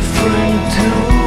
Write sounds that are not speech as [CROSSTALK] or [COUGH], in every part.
different too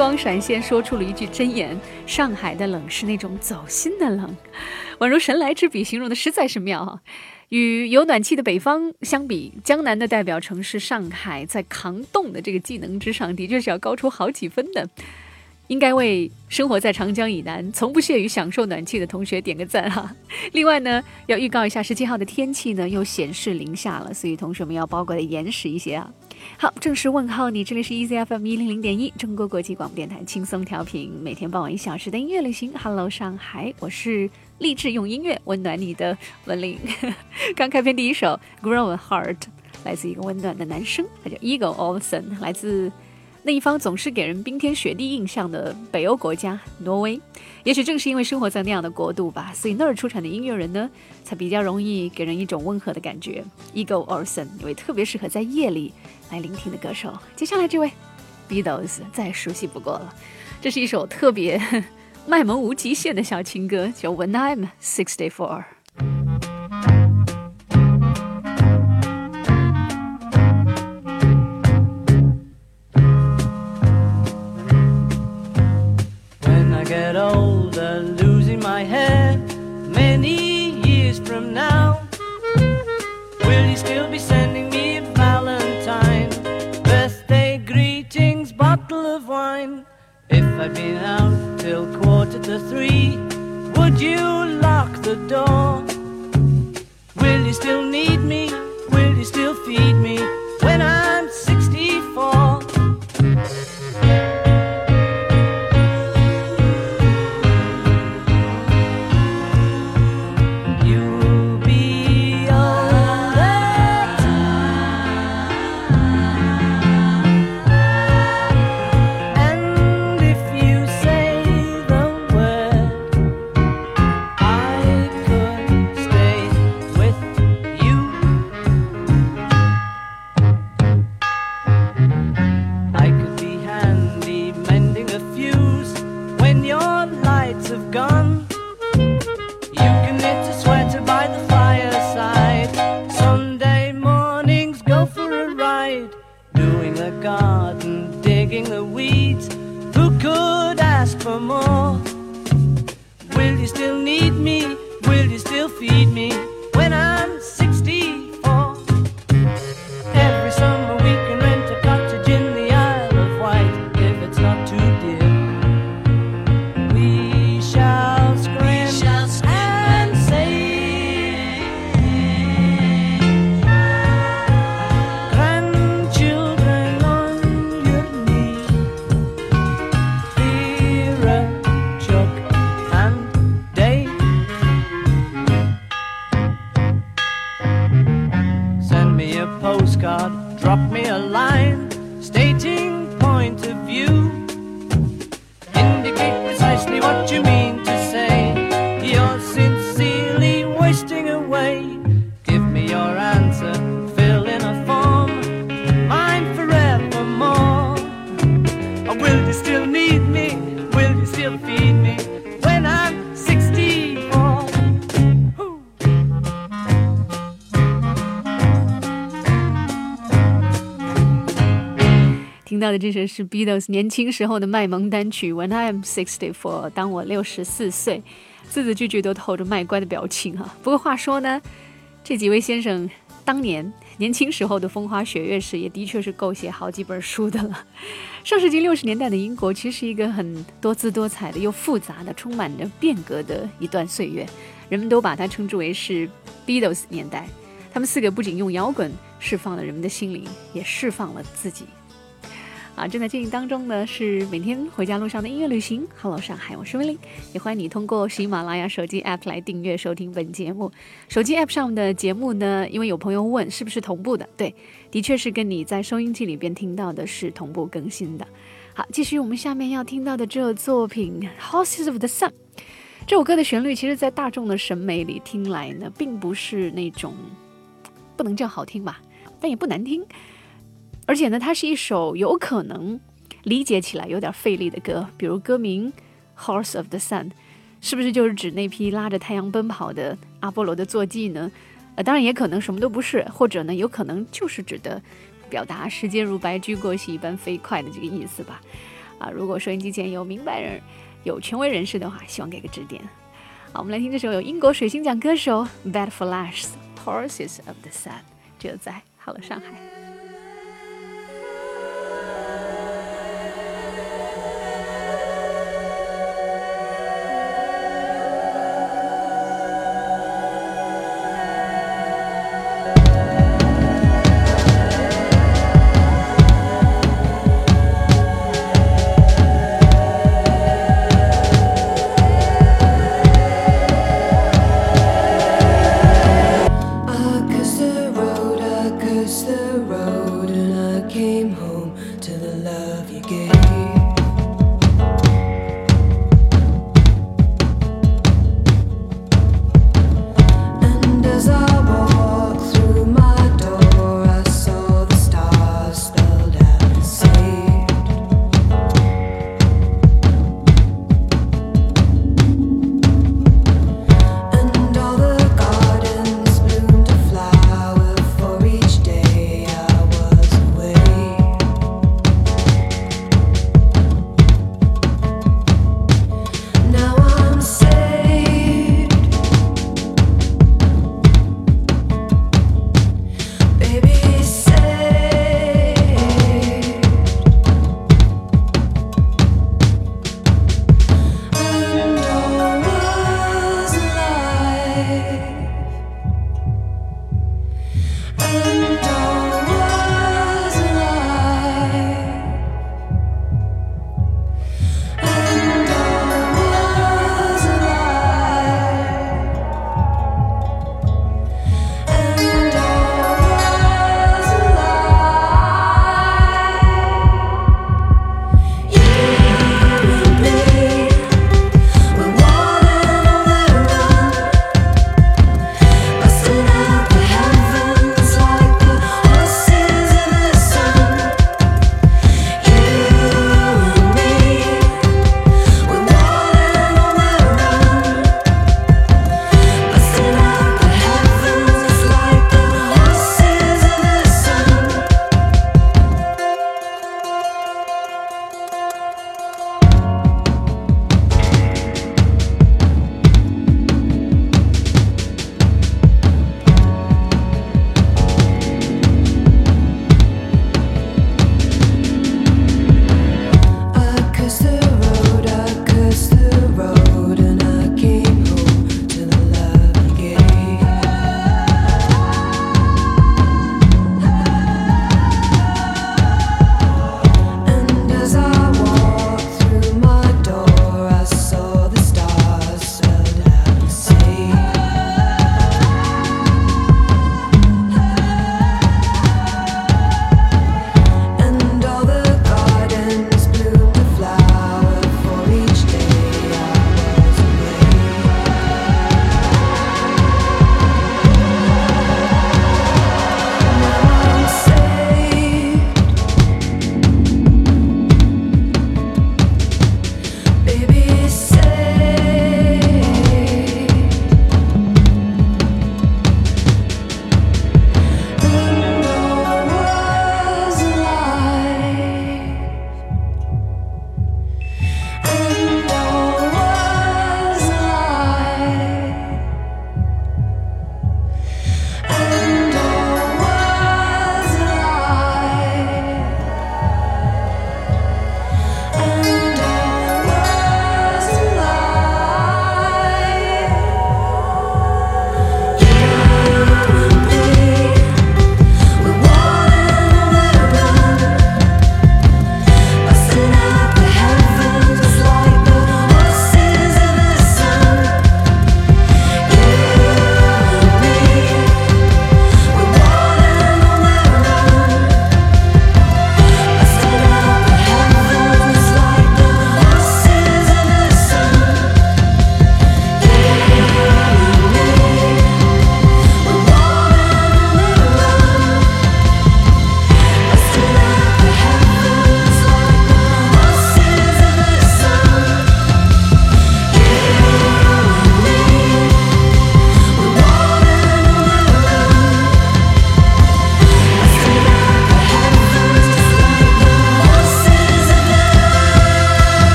光闪现，说出了一句真言：“上海的冷是那种走心的冷，宛如神来之笔，形容的实在是妙啊！与有暖气的北方相比，江南的代表城市上海，在扛冻的这个技能之上，的确是要高出好几分的。应该为生活在长江以南、从不屑于享受暖气的同学点个赞哈、[LAUGHS] 另外呢，要预告一下十七号的天气呢，又显示零下了，所以同学们要包裹的严实一些啊。好，正式问候你，这里是 EZ FM 一零零点一中国国际广播电台轻松调频，每天傍晚一小时的音乐旅行。Hello 上海，我是励志用音乐温暖你的文玲。[LAUGHS] 刚开篇第一首《Grow a Heart》，来自一个温暖的男生，他叫 Ego Olsen，来自那一方总是给人冰天雪地印象的北欧国家挪威。也许正是因为生活在那样的国度吧，所以那儿出产的音乐人呢，才比较容易给人一种温和的感觉。Ego Olsen 一位特别适合在夜里来聆听的歌手。接下来这位 Beatles 再熟悉不过了，这是一首特别 [LAUGHS] 卖萌无极限的小情歌，叫《When I'm Sixty Four》。I'd been out till quarter to three. Would you lock the door? Will you still need me? Will you still feed me when I'm 的这首是 Beatles 年轻时候的卖萌单曲《When I'm Sixty Four》，当我六十四岁，字字句句都透着卖乖的表情哈、不过话说呢，这几位先生当年年轻时候的风花雪月史，也的确是够写好几本书的了。上世纪六十年代的英国，其实是一个很多姿多彩的、又复杂的、充满着变革的一段岁月，人们都把它称之为是 Beatles 年代。他们四个不仅用摇滚释放了人们的心灵，也释放了自己。啊，正在进行当中呢，是每天回家路上的音乐旅行。Hello，上海，我是威林，也欢迎你通过喜马拉雅手机 app 来订阅收听本节目。手机 app 上的节目呢，因为有朋友问是不是同步的，对，的确是跟你在收音机里边听到的是同步更新的。好，继续我们下面要听到的这作品《Houses of the Sun》。这首歌的旋律，其实在大众的审美里听来呢，并不是那种不能叫好听吧，但也不难听。而且呢，它是一首有可能理解起来有点费力的歌，比如歌名《Horse of the Sun》，是不是就是指那匹拉着太阳奔跑的阿波罗的坐骑呢？呃，当然也可能什么都不是，或者呢，有可能就是指的表达时间如白驹过隙一般飞快的这个意思吧。啊，如果收音机前有明白人、有权威人士的话，希望给个指点。好，我们来听这首由英国水星奖歌手 Bad Flash Horses of the Sun，这在好了上海。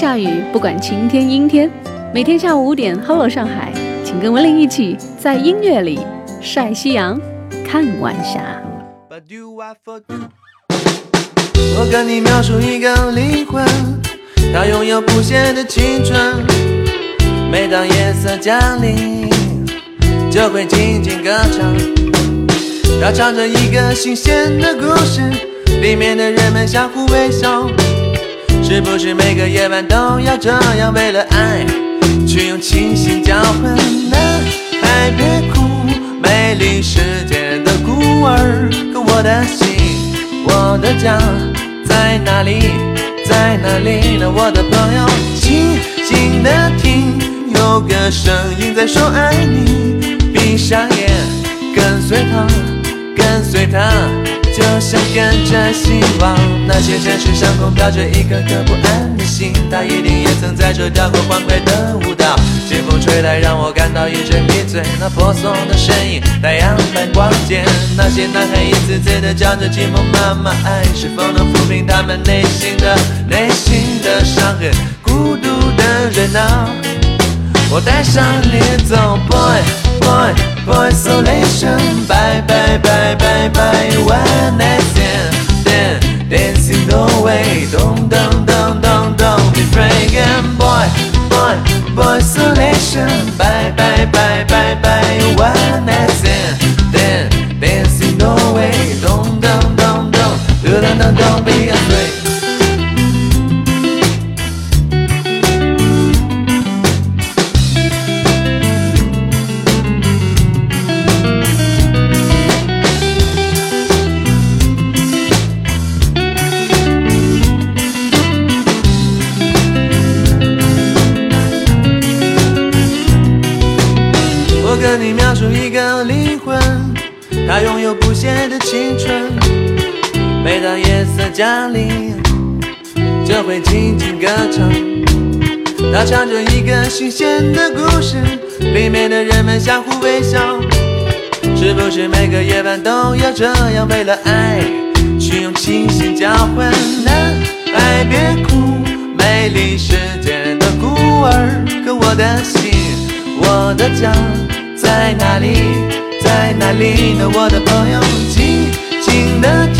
下雨，不管晴天阴天，每天下午五点，Hello 上海，请跟文玲一起在音乐里晒夕阳，看晚霞。我跟你描述一个灵魂，它拥有不懈的青春。每当夜色降临，就会静静歌唱。它唱着一个新鲜的故事，里面的人们相互微笑。是不是每个夜晚都要这样，为了爱去用清醒交换？男孩别哭，美丽世界的孤儿，可我的心，我的家在哪里？在哪里呢？我的朋友，静静的听，有个声音在说爱你。闭上眼，跟随他，跟随他。就像跟着希望，那些城市上空飘着一颗颗不安的心，它一定也曾在这跳过欢快的舞蹈。清风吹来，让我感到一阵迷醉。那婆娑的身影，太阳般光洁。那些男孩一次次的叫着寂寞妈妈，爱是否能抚平他们内心的内心的伤痕？孤独的人啊，我带上你走。boy, boy isolation. Bye, bye, bye, bye, bye. One night stand, then dancing the way. Don't, don't, don't, don't, don't be fragrant. Boy, boy, boy isolation. Bye, bye, bye, bye, bye. One night stand, then dancing the way. Don't, don't, don't, don't, don't, don't, don't be 家里，就会静静歌唱。它唱着一个新鲜的故事，里面的人们相互微笑。是不是每个夜晚都要这样，为了爱去用清醒交换？男孩别哭，美丽世界的孤儿，可我的心，我的家。在哪里，在哪里呢？我的朋友，静静的听，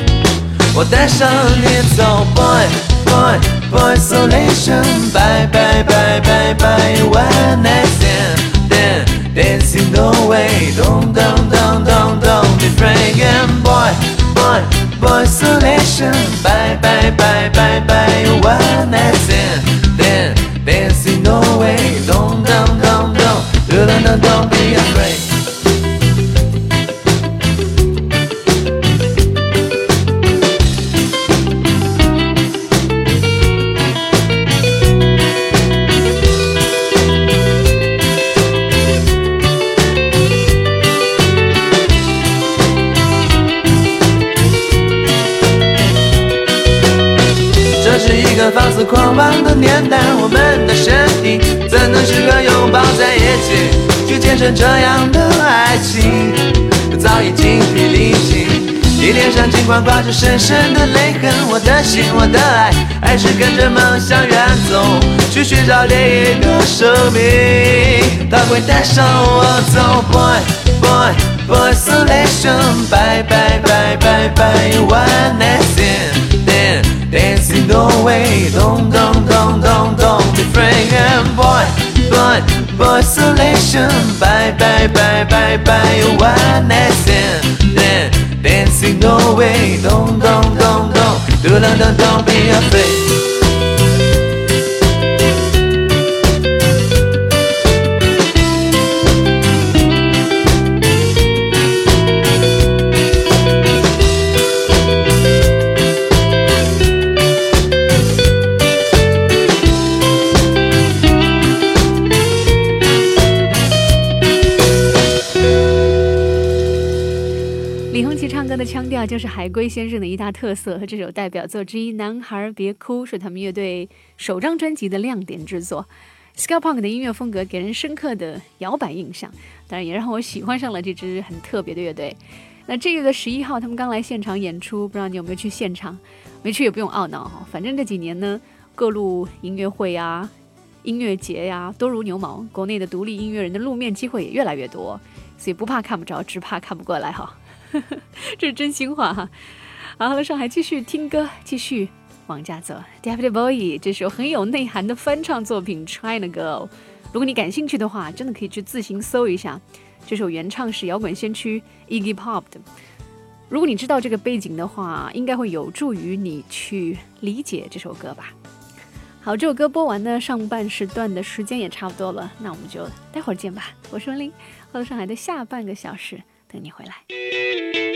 Audacious needs all boy, boy, boy solution. Bye, bye, bye, bye, bye. One night stand, then dancing no way. Don't, don't, don't, don't, don't be dragon. Boy, boy, boy solution. Bye, bye, bye, bye, bye. One night stand, then dancing no way. Don't, don't, don't, don't, don't, don't, don't. 这样的爱情？早已精疲力尽，你脸上尽管挂着深深的泪痕，我的心，我的爱，还是跟着梦想远走，去寻找另一个生命，他会带上我走，boy boy boy isolation，bye bye bye boy isolation，bye bye bye bye bye one night stand，then dancing the way，don't don't don't don't don't don't don't be afraid。那，就是海龟先生的一大特色和这首代表作之一《男孩别哭》是他们乐队首张专辑的亮点之作。Ska Punk 的音乐风格给人深刻的摇摆印象，当然也让我喜欢上了这支很特别的乐队。那这月的十一号，他们刚来现场演出，不知道你有没有去现场？没去也不用懊恼哈，反正这几年呢，各路音乐会呀、音乐节呀多如牛毛，国内的独立音乐人的露面机会也越来越多，所以不怕看不着，只怕看不过来哈。[LAUGHS] 这是真心话哈。好了，上海继续听歌，继续往家走。David Bowie 这首很有内涵的翻唱作品《China Girl》，如果你感兴趣的话，真的可以去自行搜一下。这首原唱是摇滚先驱 Iggy Pop 的。如果你知道这个背景的话，应该会有助于你去理解这首歌吧。好，这首歌播完呢，上半时段的时间也差不多了，那我们就待会儿见吧。我是文林，到上海的下半个小时等你回来。